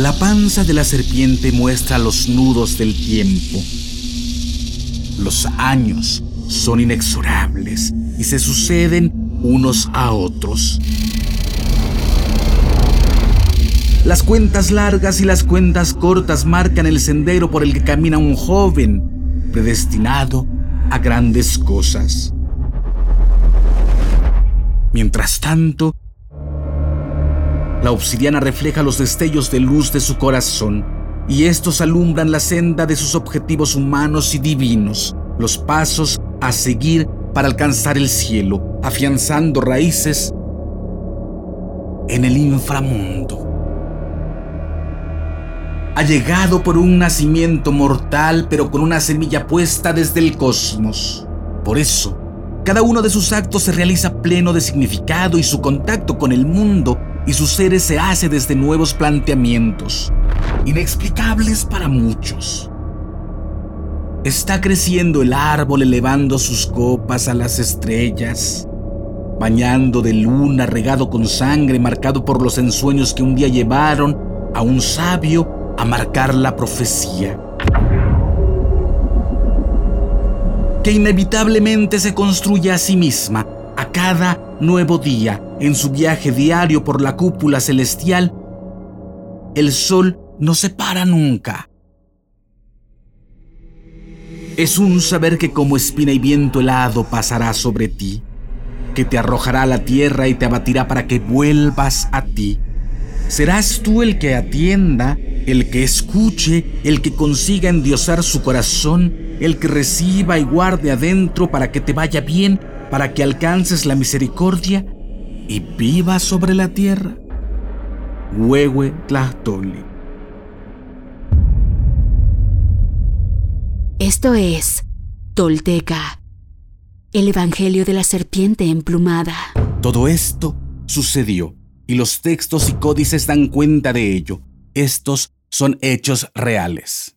La panza de la serpiente muestra los nudos del tiempo. Los años son inexorables y se suceden unos a otros. Las cuentas largas y las cuentas cortas marcan el sendero por el que camina un joven predestinado a grandes cosas. Mientras tanto, la obsidiana refleja los destellos de luz de su corazón y estos alumbran la senda de sus objetivos humanos y divinos, los pasos a seguir para alcanzar el cielo, afianzando raíces en el inframundo. Ha llegado por un nacimiento mortal, pero con una semilla puesta desde el cosmos. Por eso, cada uno de sus actos se realiza pleno de significado y su contacto con el mundo y sus seres se hace desde nuevos planteamientos, inexplicables para muchos. Está creciendo el árbol elevando sus copas a las estrellas, bañando de luna, regado con sangre, marcado por los ensueños que un día llevaron a un sabio a marcar la profecía. Que inevitablemente se construye a sí misma a cada nuevo día en su viaje diario por la cúpula celestial. El sol no se para nunca es un saber que como espina y viento helado pasará sobre ti, que te arrojará a la tierra y te abatirá para que vuelvas a ti. Serás tú el que atienda, el que escuche, el que consiga endiosar su corazón, el que reciba y guarde adentro para que te vaya bien, para que alcances la misericordia y vivas sobre la tierra. Huehue Tlachtoli. Esto es Tolteca, el Evangelio de la Serpiente Emplumada. Todo esto sucedió y los textos y códices dan cuenta de ello. Estos son hechos reales.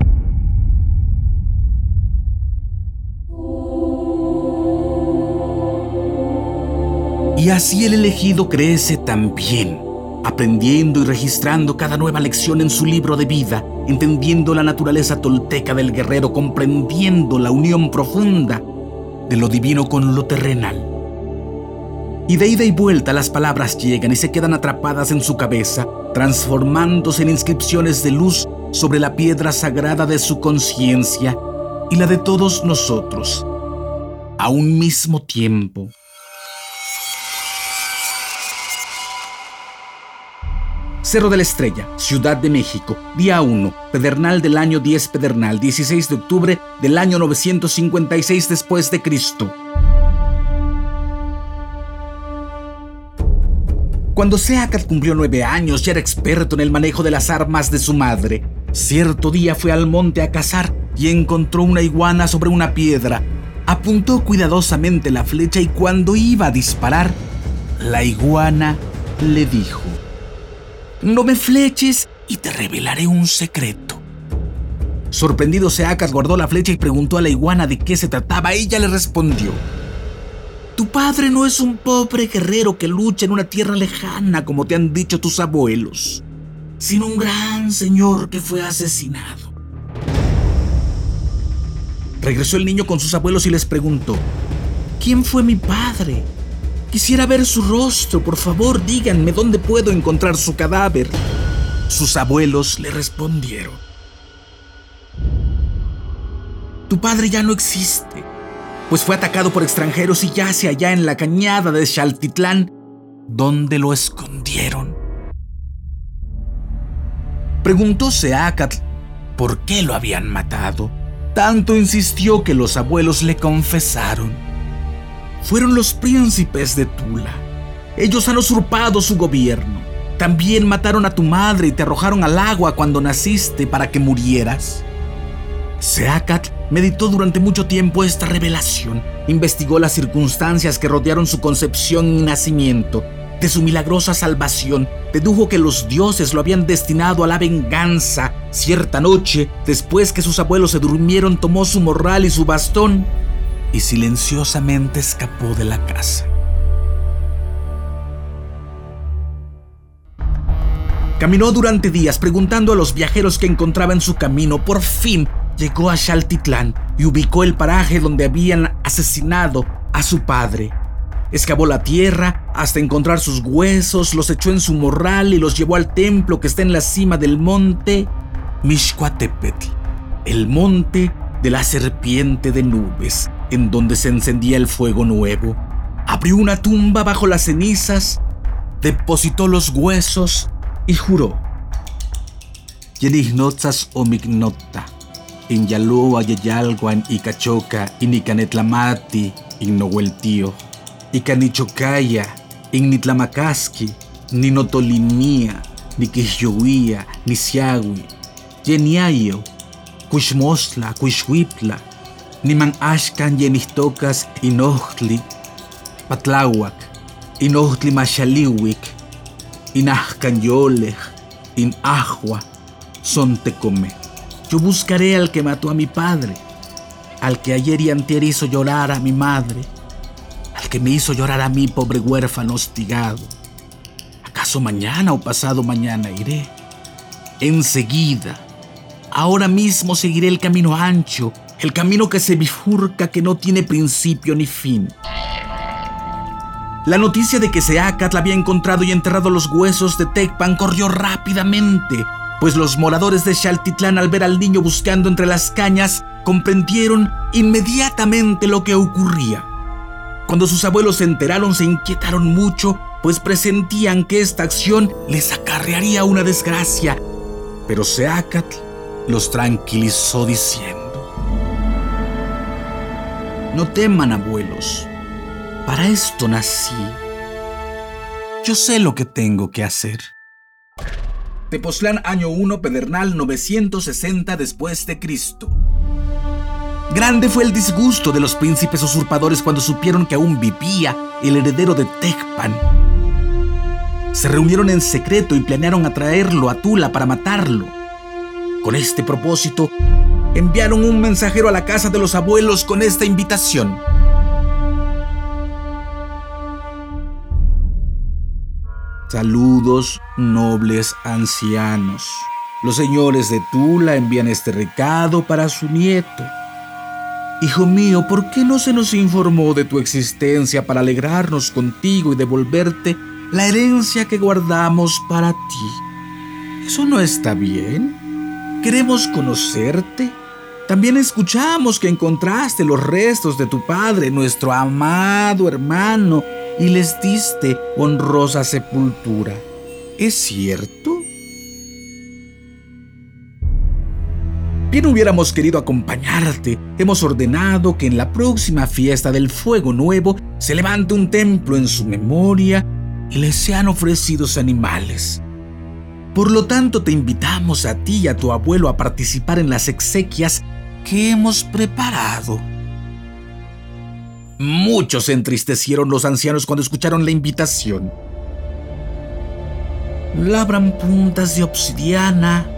Y así el elegido crece también, aprendiendo y registrando cada nueva lección en su libro de vida, entendiendo la naturaleza tolteca del guerrero, comprendiendo la unión profunda de lo divino con lo terrenal. Y de ida y vuelta las palabras llegan y se quedan atrapadas en su cabeza, transformándose en inscripciones de luz sobre la piedra sagrada de su conciencia y la de todos nosotros, a un mismo tiempo. Cerro de la Estrella, Ciudad de México, día 1, Pedernal del año 10 Pedernal, 16 de octubre del año 956 después de Cristo. Cuando Seacat cumplió nueve años, ya era experto en el manejo de las armas de su madre. Cierto día fue al monte a cazar y encontró una iguana sobre una piedra. Apuntó cuidadosamente la flecha y cuando iba a disparar, la iguana le dijo, no me fleches y te revelaré un secreto. Sorprendido Seacas guardó la flecha y preguntó a la iguana de qué se trataba. Ella le respondió. Tu padre no es un pobre guerrero que lucha en una tierra lejana como te han dicho tus abuelos, sino un gran señor que fue asesinado. Regresó el niño con sus abuelos y les preguntó, ¿Quién fue mi padre? Quisiera ver su rostro, por favor, díganme dónde puedo encontrar su cadáver. Sus abuelos le respondieron. Tu padre ya no existe, pues fue atacado por extranjeros y yace allá en la cañada de Xaltitlán, donde lo escondieron. Preguntó Seacatl por qué lo habían matado. Tanto insistió que los abuelos le confesaron. Fueron los príncipes de Tula. Ellos han usurpado su gobierno. También mataron a tu madre y te arrojaron al agua cuando naciste para que murieras. Seacat meditó durante mucho tiempo esta revelación, investigó las circunstancias que rodearon su concepción y nacimiento, de su milagrosa salvación, dedujo que los dioses lo habían destinado a la venganza. Cierta noche, después que sus abuelos se durmieron, tomó su morral y su bastón y silenciosamente escapó de la casa. Caminó durante días preguntando a los viajeros que encontraba en su camino. Por fin llegó a Xaltitlán y ubicó el paraje donde habían asesinado a su padre. Excavó la tierra hasta encontrar sus huesos, los echó en su morral y los llevó al templo que está en la cima del monte Mixcuatepetl, el monte de la serpiente de nubes, en donde se encendía el fuego nuevo. Abrió una tumba bajo las cenizas, depositó los huesos y juró. Yenignotzas omignota, in Yaloa Yayalguan y Cachoca y Nicanetlamati, in Nohueltío Icanichocaya, Ignitlamacasqui, ni Notolimia, ni Quixyohuia, ni Siagui, Yeniayo, Cuixmostla, Cuixhuipla, ni Man Ashkan Yenistocas, Inochtli, Patlahuac, Inochtli Machaliwik, Inahkan Yolej, Ajua, Sontecome. Yo buscaré al que mató a mi padre, al que ayer y antier hizo llorar a mi madre que me hizo llorar a mí, pobre huérfano hostigado. ¿Acaso mañana o pasado mañana iré? Enseguida, ahora mismo seguiré el camino ancho, el camino que se bifurca, que no tiene principio ni fin. La noticia de que Seacat había encontrado y enterrado los huesos de Tecpan corrió rápidamente, pues los moradores de Xaltitlán al ver al niño buscando entre las cañas comprendieron inmediatamente lo que ocurría. Cuando sus abuelos se enteraron se inquietaron mucho, pues presentían que esta acción les acarrearía una desgracia. Pero Seacatl los tranquilizó diciendo, No teman, abuelos, para esto nací. Yo sé lo que tengo que hacer. Tepoztlán, año 1, Pedernal 960 después de Cristo. Grande fue el disgusto de los príncipes usurpadores cuando supieron que aún vivía el heredero de Tecpan. Se reunieron en secreto y planearon atraerlo a Tula para matarlo. Con este propósito, enviaron un mensajero a la casa de los abuelos con esta invitación. Saludos, nobles ancianos. Los señores de Tula envían este recado para su nieto Hijo mío, ¿por qué no se nos informó de tu existencia para alegrarnos contigo y devolverte la herencia que guardamos para ti? ¿Eso no está bien? Queremos conocerte. También escuchamos que encontraste los restos de tu padre, nuestro amado hermano, y les diste honrosa sepultura. ¿Es cierto? Bien hubiéramos querido acompañarte. Hemos ordenado que en la próxima fiesta del Fuego Nuevo se levante un templo en su memoria y le sean ofrecidos animales. Por lo tanto, te invitamos a ti y a tu abuelo a participar en las exequias que hemos preparado. Muchos se entristecieron los ancianos cuando escucharon la invitación. Labran puntas de obsidiana,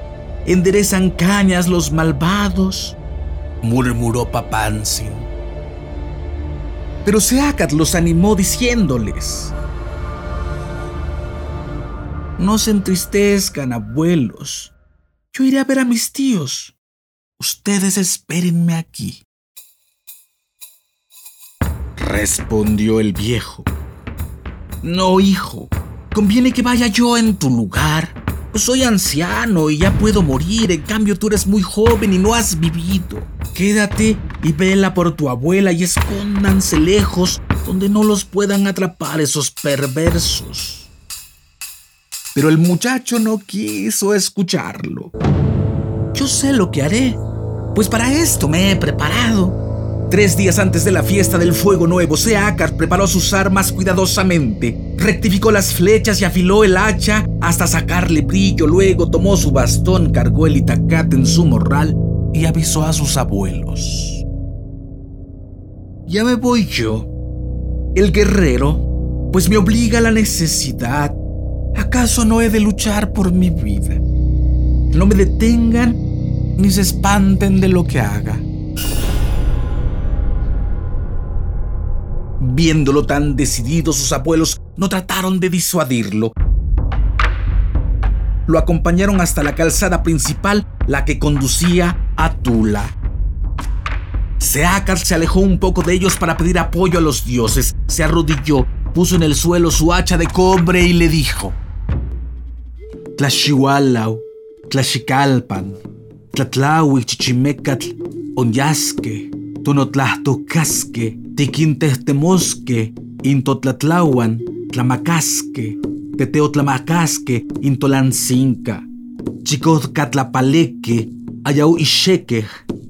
enderezan cañas los malvados, murmuró Papansin. Pero Seacat los animó diciéndoles, No se entristezcan, abuelos. Yo iré a ver a mis tíos. Ustedes espérenme aquí. respondió el viejo. No, hijo, conviene que vaya yo en tu lugar. Soy anciano y ya puedo morir, en cambio tú eres muy joven y no has vivido. Quédate y vela por tu abuela y escóndanse lejos donde no los puedan atrapar esos perversos. Pero el muchacho no quiso escucharlo. Yo sé lo que haré, pues para esto me he preparado. Tres días antes de la fiesta del Fuego Nuevo, Seacar preparó sus armas cuidadosamente, rectificó las flechas y afiló el hacha hasta sacarle brillo. Luego tomó su bastón, cargó el itacate en su morral y avisó a sus abuelos. Ya me voy yo, el guerrero, pues me obliga la necesidad. ¿Acaso no he de luchar por mi vida? No me detengan ni se espanten de lo que haga. Viéndolo tan decidido, sus abuelos no trataron de disuadirlo. Lo acompañaron hasta la calzada principal, la que conducía a Tula. Seacar se alejó un poco de ellos para pedir apoyo a los dioses. Se arrodilló, puso en el suelo su hacha de cobre y le dijo: Tlashiwalau, Tlashikalpan, Tlatlawi, Chichimecatl, Onyasque, Tonotlastocasque, Tiquintestemosque, Intotlatlahuan, Tlamacasque, Teteotlamacasque, Intolancinca, Chicotcatlapaleque, Ayau Ixeque,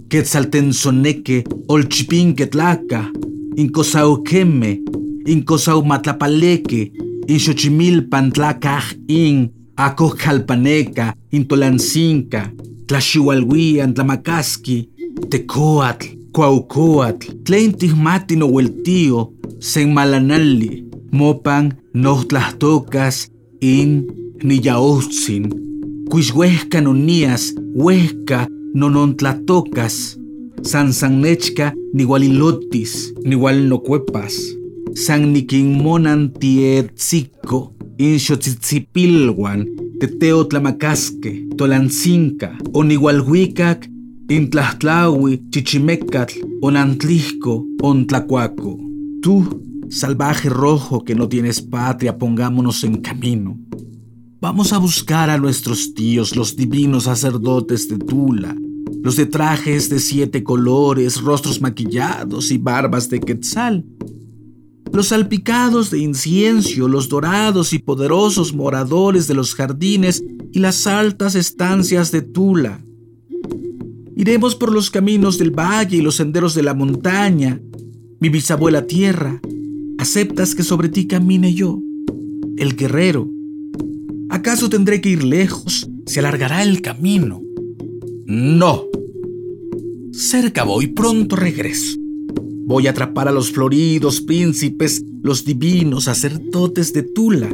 Quetzaltensoneque, Olchipinquetlaca, Incosauqueme, Incosahumatlapaleque, Inxochimilpan tlacaj in, Acojcalpaneca, Intolancinca, Tlaxihualhuian, Tlamacasqui, Tecoatl, Cuaucoatl, Tleintihmati no tío, Senmalanali, Mopan, tocas In, Niyaotzin, Cuishuesca nonías, Huesca, Nonontlatocas, San Sannechca, Nihualilotis, Nihualnocuepas, San Niquinmonan Tietzico, Inxotzipilhuan, Teteo Tlamacasque, Tolancinca, Onihualhuicac, Intlahtlawi, Chichimecatl, Onantlisco, Ontlacuaco. Tú, salvaje rojo que no tienes patria, pongámonos en camino. Vamos a buscar a nuestros tíos, los divinos sacerdotes de Tula, los de trajes de siete colores, rostros maquillados y barbas de quetzal, los salpicados de incienso, los dorados y poderosos moradores de los jardines y las altas estancias de Tula, Iremos por los caminos del valle y los senderos de la montaña. Mi bisabuela tierra, ¿aceptas que sobre ti camine yo, el guerrero? ¿Acaso tendré que ir lejos? ¿Se alargará el camino? No. Cerca voy, pronto regreso. Voy a atrapar a los floridos príncipes, los divinos sacerdotes de Tula.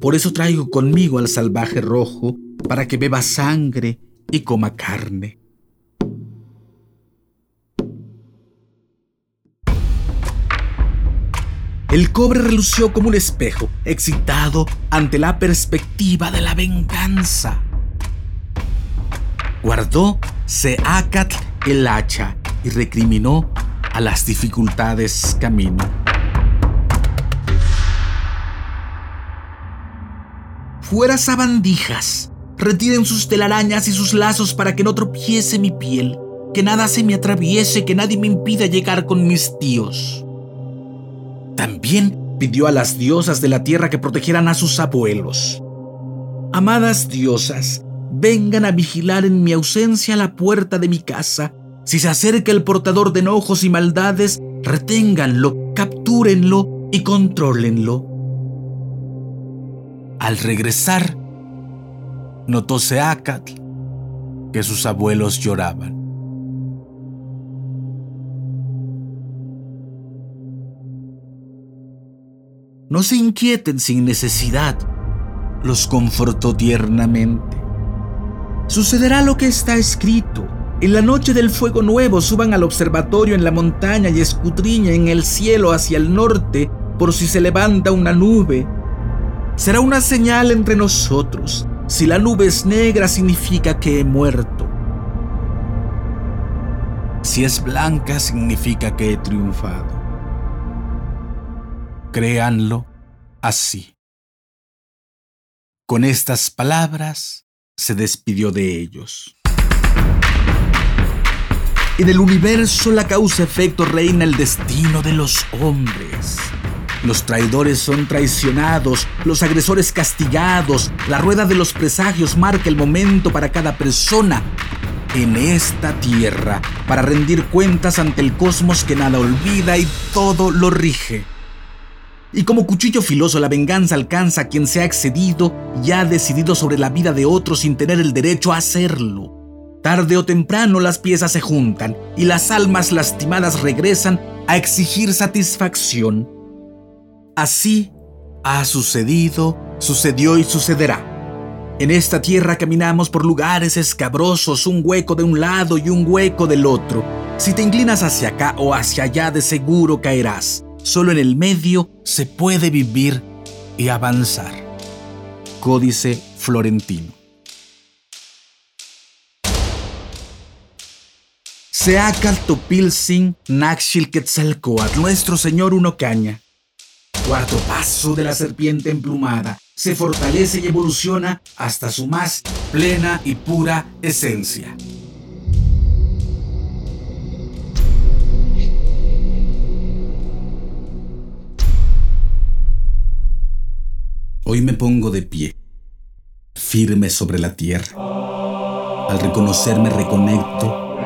Por eso traigo conmigo al salvaje rojo, para que beba sangre y coma carne. El cobre relució como un espejo, excitado ante la perspectiva de la venganza. Guardó Seacatl el hacha y recriminó a las dificultades camino. Fuera sabandijas, retiren sus telarañas y sus lazos para que no tropiece mi piel, que nada se me atraviese, que nadie me impida llegar con mis tíos. También pidió a las diosas de la tierra que protegieran a sus abuelos. Amadas diosas, vengan a vigilar en mi ausencia la puerta de mi casa. Si se acerca el portador de enojos y maldades, reténganlo, captúrenlo y contrólenlo. Al regresar, notó Seacatl que sus abuelos lloraban. No se inquieten sin necesidad, los confortó tiernamente. Sucederá lo que está escrito. En la noche del fuego nuevo suban al observatorio en la montaña y escudriñen en el cielo hacia el norte por si se levanta una nube. Será una señal entre nosotros. Si la nube es negra significa que he muerto. Si es blanca significa que he triunfado. créanlo así. Con estas palabras se despidió de ellos. En el universo la causa-efecto reina el destino de los hombres. Los traidores son traicionados, los agresores castigados, la rueda de los presagios marca el momento para cada persona en esta tierra para rendir cuentas ante el cosmos que nada olvida y todo lo rige. Y como cuchillo filoso la venganza alcanza a quien se ha excedido y ha decidido sobre la vida de otro sin tener el derecho a hacerlo. Tarde o temprano las piezas se juntan y las almas lastimadas regresan a exigir satisfacción. Así ha sucedido, sucedió y sucederá. En esta tierra caminamos por lugares escabrosos, un hueco de un lado y un hueco del otro. Si te inclinas hacia acá o hacia allá, de seguro caerás. Solo en el medio se puede vivir y avanzar. Códice Florentino. Seacal Topilsin Naxil Quetzalcoatl, nuestro señor Unocaña. Cuarto paso de la serpiente emplumada. Se fortalece y evoluciona hasta su más plena y pura esencia. Hoy me pongo de pie, firme sobre la tierra. Al reconocerme reconecto